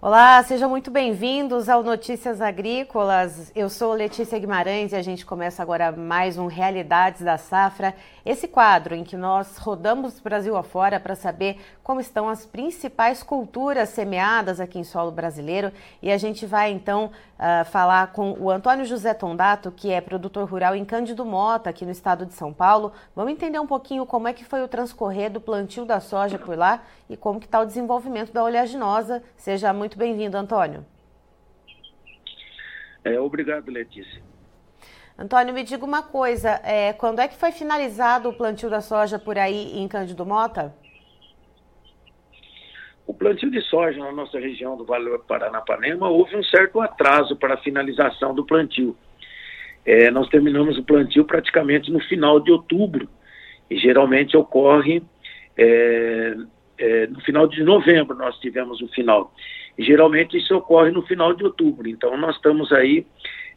Olá, sejam muito bem-vindos ao Notícias Agrícolas. Eu sou Letícia Guimarães e a gente começa agora mais um Realidades da Safra, esse quadro em que nós rodamos Brasil afora para saber como estão as principais culturas semeadas aqui em solo brasileiro. E a gente vai então uh, falar com o Antônio José Tondato, que é produtor rural em Cândido Mota, aqui no estado de São Paulo. Vamos entender um pouquinho como é que foi o transcorrer do plantio da soja por lá e como que está o desenvolvimento da oleaginosa. Seja muito bem-vindo, Antônio. É, obrigado, Letícia. Antônio, me diga uma coisa, é, quando é que foi finalizado o plantio da soja por aí em Cândido Mota? O plantio de soja na nossa região do Vale do Paranapanema houve um certo atraso para a finalização do plantio. É, nós terminamos o plantio praticamente no final de outubro e geralmente ocorre é, é, no final de novembro nós tivemos o final. E geralmente isso ocorre no final de outubro. Então nós estamos aí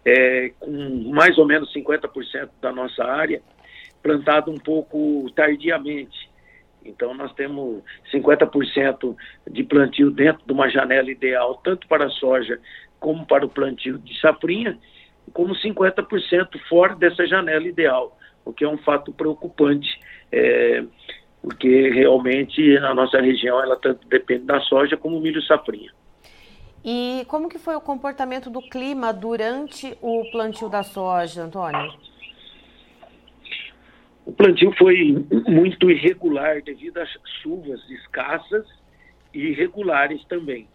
é, com mais ou menos 50% da nossa área plantado um pouco tardiamente. Então, nós temos 50% de plantio dentro de uma janela ideal, tanto para a soja como para o plantio de safrinha, como 50% fora dessa janela ideal, o que é um fato preocupante, é, porque realmente a nossa região ela tanto depende da soja como o milho safrinha. E como que foi o comportamento do clima durante o plantio da soja, Antônio? O plantio foi muito irregular devido às chuvas escassas e irregulares também.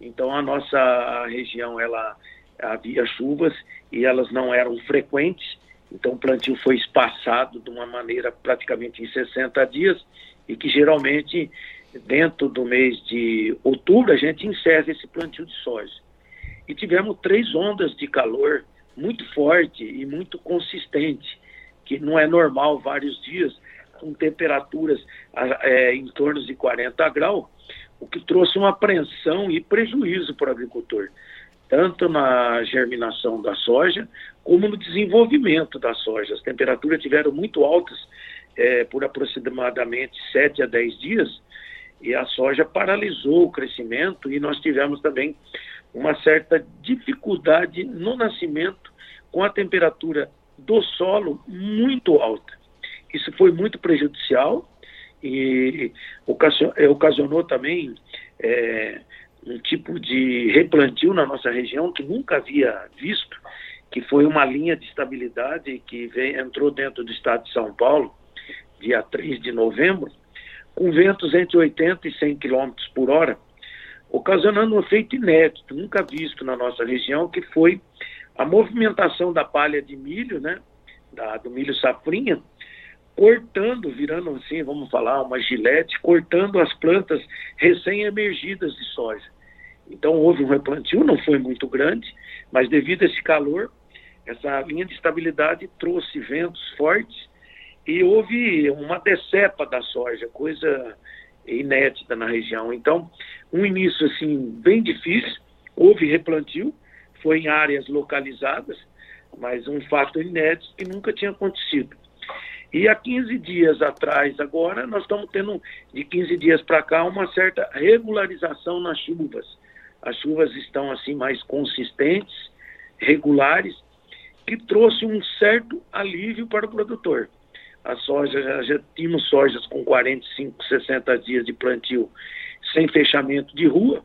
Então a nossa região ela havia chuvas e elas não eram frequentes. Então o plantio foi espaçado de uma maneira praticamente em 60 dias e que geralmente dentro do mês de outubro, a gente encerra esse plantio de soja. E tivemos três ondas de calor muito forte e muito consistente, que não é normal vários dias, com temperaturas é, em torno de 40 graus, o que trouxe uma apreensão e prejuízo para o agricultor, tanto na germinação da soja, como no desenvolvimento da soja. As temperaturas tiveram muito altas é, por aproximadamente 7 a 10 dias, e a soja paralisou o crescimento e nós tivemos também uma certa dificuldade no nascimento com a temperatura do solo muito alta. Isso foi muito prejudicial e ocasionou também é, um tipo de replantio na nossa região que nunca havia visto, que foi uma linha de estabilidade que vem, entrou dentro do estado de São Paulo, dia 3 de novembro, com ventos entre 80 e 100 km por hora, ocasionando um efeito inédito, nunca visto na nossa região, que foi a movimentação da palha de milho, né, da, do milho safrinha, cortando, virando assim, vamos falar, uma gilete, cortando as plantas recém-emergidas de soja. Então houve um replantio, não foi muito grande, mas devido a esse calor, essa linha de estabilidade trouxe ventos fortes e houve uma decepa da soja, coisa inédita na região. Então, um início assim bem difícil, houve replantio, foi em áreas localizadas, mas um fato inédito que nunca tinha acontecido. E há 15 dias atrás, agora, nós estamos tendo, de 15 dias para cá, uma certa regularização nas chuvas. As chuvas estão assim mais consistentes, regulares, que trouxe um certo alívio para o produtor a soja, já, tínhamos sojas com 45, 60 dias de plantio sem fechamento de rua.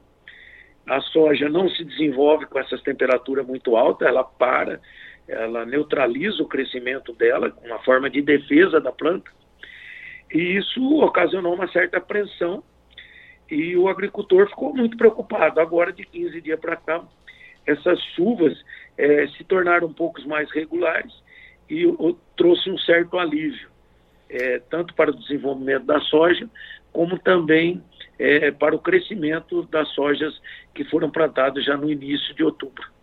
A soja não se desenvolve com essas temperaturas muito altas, ela para, ela neutraliza o crescimento dela, uma forma de defesa da planta. E isso ocasionou uma certa apreensão e o agricultor ficou muito preocupado. Agora, de 15 dias para cá, essas chuvas é, se tornaram um pouco mais regulares e o, trouxe um certo alívio, é, tanto para o desenvolvimento da soja, como também é, para o crescimento das sojas que foram plantadas já no início de outubro.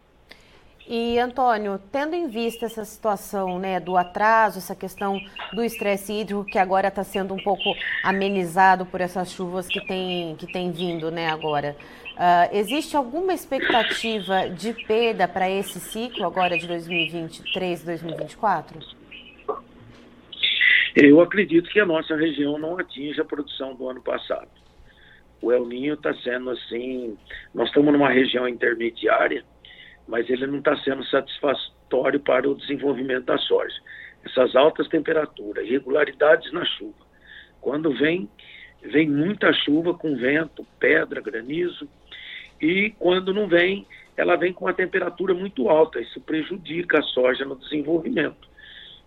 E Antônio, tendo em vista essa situação né, do atraso, essa questão do estresse hídrico que agora está sendo um pouco amenizado por essas chuvas que tem, que tem vindo né, agora, uh, existe alguma expectativa de perda para esse ciclo agora de 2023 2024? Eu acredito que a nossa região não atinge a produção do ano passado. o El Ninho está sendo assim, nós estamos numa região intermediária, mas ele não está sendo satisfatório para o desenvolvimento da soja. Essas altas temperaturas, irregularidades na chuva. Quando vem, vem muita chuva com vento, pedra, granizo, e quando não vem, ela vem com uma temperatura muito alta. Isso prejudica a soja no desenvolvimento.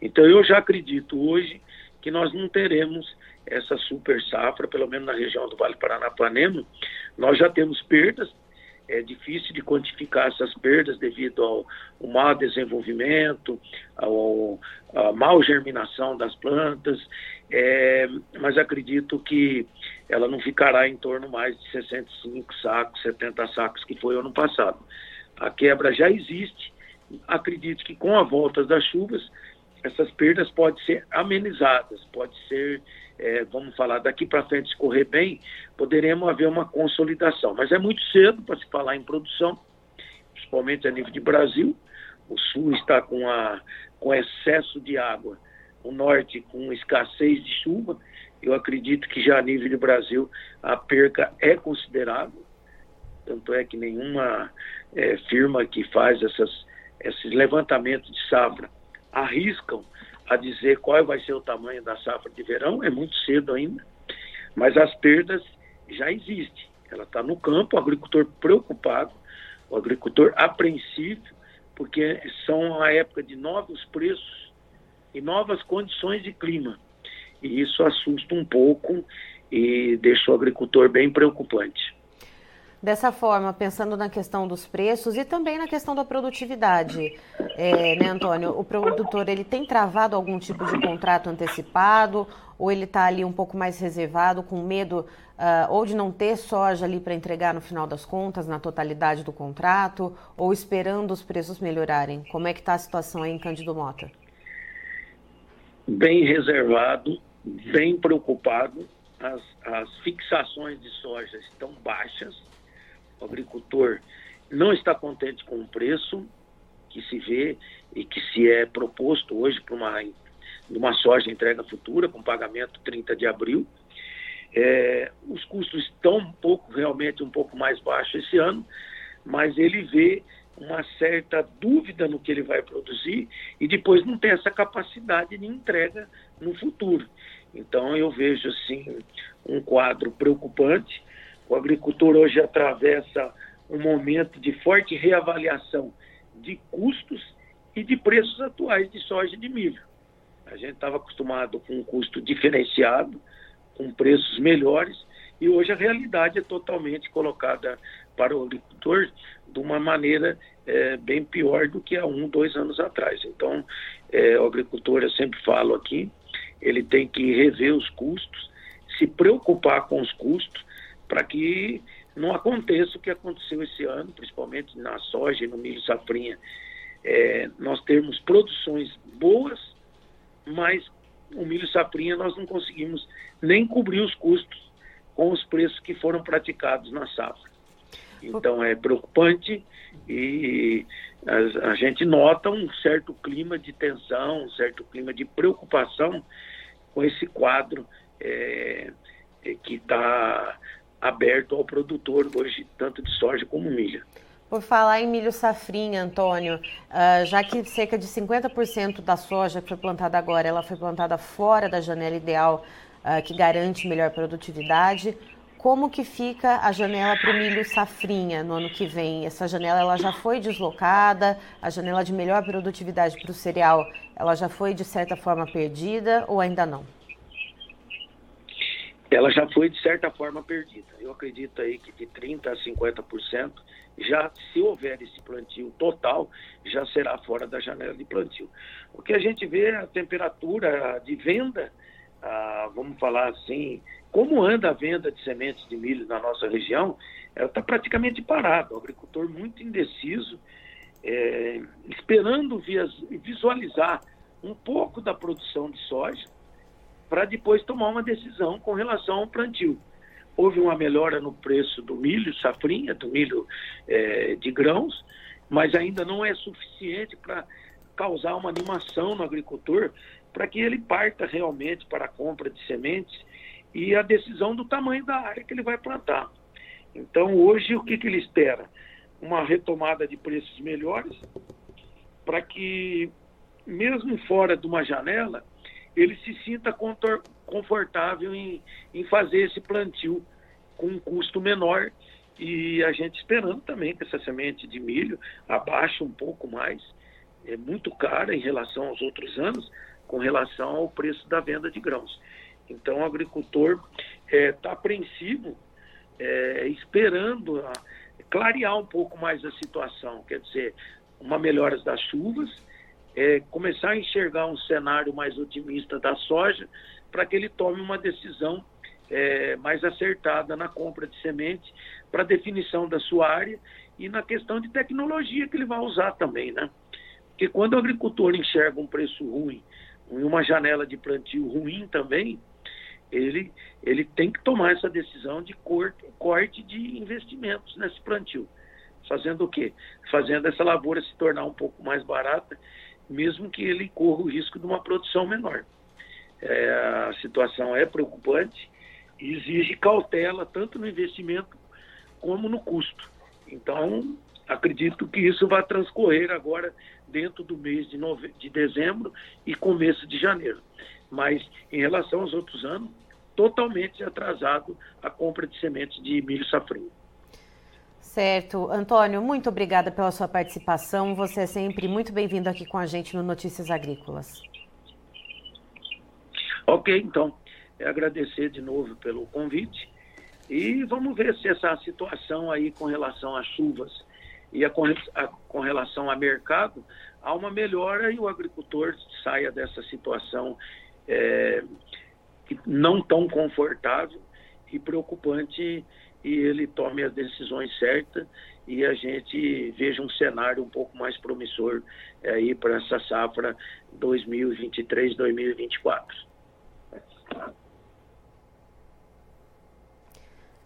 Então eu já acredito hoje que nós não teremos essa super safra, pelo menos na região do Vale Paranapanema. Nós já temos perdas, é difícil de quantificar essas perdas devido ao, ao mau desenvolvimento, ao, à mal germinação das plantas, é, mas acredito que ela não ficará em torno mais de 65 sacos, 70 sacos, que foi ano passado. A quebra já existe, acredito que com a volta das chuvas, essas perdas podem ser amenizadas, pode ser, é, vamos falar, daqui para frente, se correr bem, poderemos haver uma consolidação. Mas é muito cedo para se falar em produção, principalmente a nível de Brasil. O Sul está com, a, com excesso de água, o Norte com escassez de chuva. Eu acredito que já a nível de Brasil a perca é considerável. Tanto é que nenhuma é, firma que faz essas, esses levantamentos de safra arriscam a dizer qual vai ser o tamanho da safra de verão, é muito cedo ainda, mas as perdas já existem. Ela está no campo, o agricultor preocupado, o agricultor apreensivo, porque são a época de novos preços e novas condições de clima. E isso assusta um pouco e deixa o agricultor bem preocupante. Dessa forma, pensando na questão dos preços e também na questão da produtividade, é, né, Antônio? O produtor ele tem travado algum tipo de contrato antecipado ou ele está ali um pouco mais reservado, com medo uh, ou de não ter soja ali para entregar no final das contas, na totalidade do contrato, ou esperando os preços melhorarem? Como é que está a situação aí em Cândido Mota? Bem reservado, bem preocupado. As, as fixações de soja estão baixas o agricultor não está contente com o preço que se vê e que se é proposto hoje para uma, uma soja entrega futura, com pagamento 30 de abril. É, os custos estão um pouco, realmente um pouco mais baixos esse ano, mas ele vê uma certa dúvida no que ele vai produzir e depois não tem essa capacidade de entrega no futuro. Então eu vejo assim um quadro preocupante o agricultor hoje atravessa um momento de forte reavaliação de custos e de preços atuais de soja e de milho. A gente estava acostumado com um custo diferenciado, com preços melhores, e hoje a realidade é totalmente colocada para o agricultor de uma maneira é, bem pior do que há um, dois anos atrás. Então, é, o agricultor, eu sempre falo aqui, ele tem que rever os custos, se preocupar com os custos, para que não aconteça o que aconteceu esse ano, principalmente na soja e no milho safrinha. É, nós temos produções boas, mas o milho safrinha nós não conseguimos nem cobrir os custos com os preços que foram praticados na safra. Então é preocupante e a, a gente nota um certo clima de tensão, um certo clima de preocupação com esse quadro é, é que está aberto ao produtor hoje, tanto de soja como milho. Por falar em milho safrinha, Antônio, uh, já que cerca de 50% da soja que foi plantada agora, ela foi plantada fora da janela ideal uh, que garante melhor produtividade, como que fica a janela para o milho safrinha no ano que vem? Essa janela ela já foi deslocada? A janela de melhor produtividade para o cereal, ela já foi de certa forma perdida ou ainda não? Ela já foi de certa forma perdida. Eu acredito aí que de 30% a 50%, já se houver esse plantio total, já será fora da janela de plantio. O que a gente vê é a temperatura de venda, ah, vamos falar assim, como anda a venda de sementes de milho na nossa região, ela está praticamente parada. O agricultor muito indeciso, é, esperando visualizar um pouco da produção de soja, para depois tomar uma decisão com relação ao plantio. Houve uma melhora no preço do milho, safrinha, do milho é, de grãos, mas ainda não é suficiente para causar uma animação no agricultor para que ele parta realmente para a compra de sementes e a decisão do tamanho da área que ele vai plantar. Então, hoje, o que, que ele espera? Uma retomada de preços melhores, para que, mesmo fora de uma janela, ele se sinta confortável em, em fazer esse plantio com um custo menor e a gente esperando também que essa semente de milho abaixe um pouco mais. É muito cara em relação aos outros anos, com relação ao preço da venda de grãos. Então, o agricultor está é, tá apreensivo, é, esperando a, clarear um pouco mais a situação, quer dizer, uma melhora das chuvas, é, começar a enxergar um cenário mais otimista da soja, para que ele tome uma decisão é, mais acertada na compra de semente, para definição da sua área e na questão de tecnologia que ele vai usar também, né? Porque quando o agricultor enxerga um preço ruim, em uma janela de plantio ruim também, ele, ele tem que tomar essa decisão de corte, corte de investimentos nesse plantio. Fazendo o quê? Fazendo essa lavoura se tornar um pouco mais barata, mesmo que ele corra o risco de uma produção menor. É, a situação é preocupante e exige cautela tanto no investimento como no custo. Então, acredito que isso vai transcorrer agora dentro do mês de, nove... de dezembro e começo de janeiro. Mas, em relação aos outros anos, totalmente atrasado a compra de sementes de milho safrinho. Certo. Antônio, muito obrigada pela sua participação. Você é sempre muito bem-vindo aqui com a gente no Notícias Agrícolas. Ok, então. Agradecer de novo pelo convite e vamos ver se essa situação aí com relação às chuvas e a, a, com relação ao mercado há uma melhora e o agricultor saia dessa situação é, não tão confortável e preocupante e ele tome as decisões certas e a gente veja um cenário um pouco mais promissor aí para essa safra 2023-2024.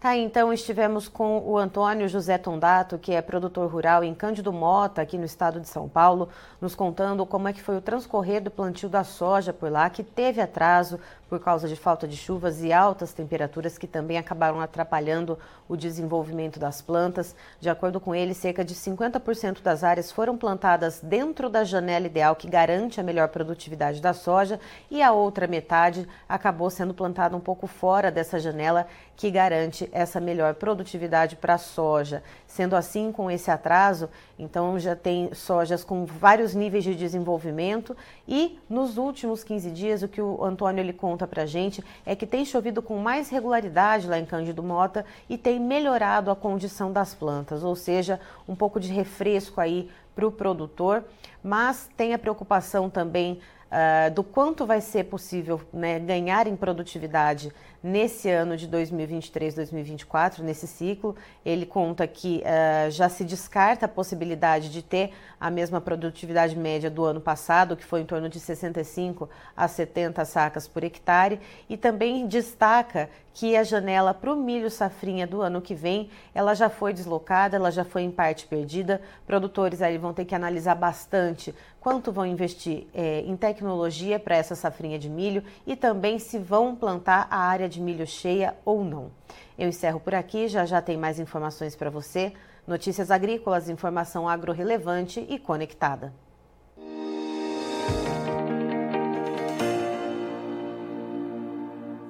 Tá, então estivemos com o Antônio José Tondato, que é produtor rural em Cândido Mota, aqui no estado de São Paulo, nos contando como é que foi o transcorrer do plantio da soja por lá, que teve atraso por causa de falta de chuvas e altas temperaturas que também acabaram atrapalhando o desenvolvimento das plantas. De acordo com ele, cerca de 50% das áreas foram plantadas dentro da janela ideal que garante a melhor produtividade da soja e a outra metade acabou sendo plantada um pouco fora dessa janela que garante essa melhor produtividade para a soja. Sendo assim, com esse atraso, então já tem sojas com vários níveis de desenvolvimento e nos últimos 15 dias o que o Antônio ele conta para a gente é que tem chovido com mais regularidade lá em Cândido Mota e tem melhorado a condição das plantas, ou seja, um pouco de refresco aí para o produtor, mas tem a preocupação também uh, do quanto vai ser possível né, ganhar em produtividade nesse ano de 2023-2024, nesse ciclo. Ele conta que uh, já se descarta a possibilidade de ter a mesma produtividade média do ano passado, que foi em torno de 65 a 70 sacas por hectare, e também destaca que a janela para o milho safrinha do ano que vem, ela já foi deslocada, ela já foi em parte perdida. Produtores aí vão ter que analisar bastante quanto vão investir é, em tecnologia para essa safrinha de milho e também se vão plantar a área de milho cheia ou não. Eu encerro por aqui, já já tem mais informações para você. Notícias agrícolas, informação agro-relevante e conectada.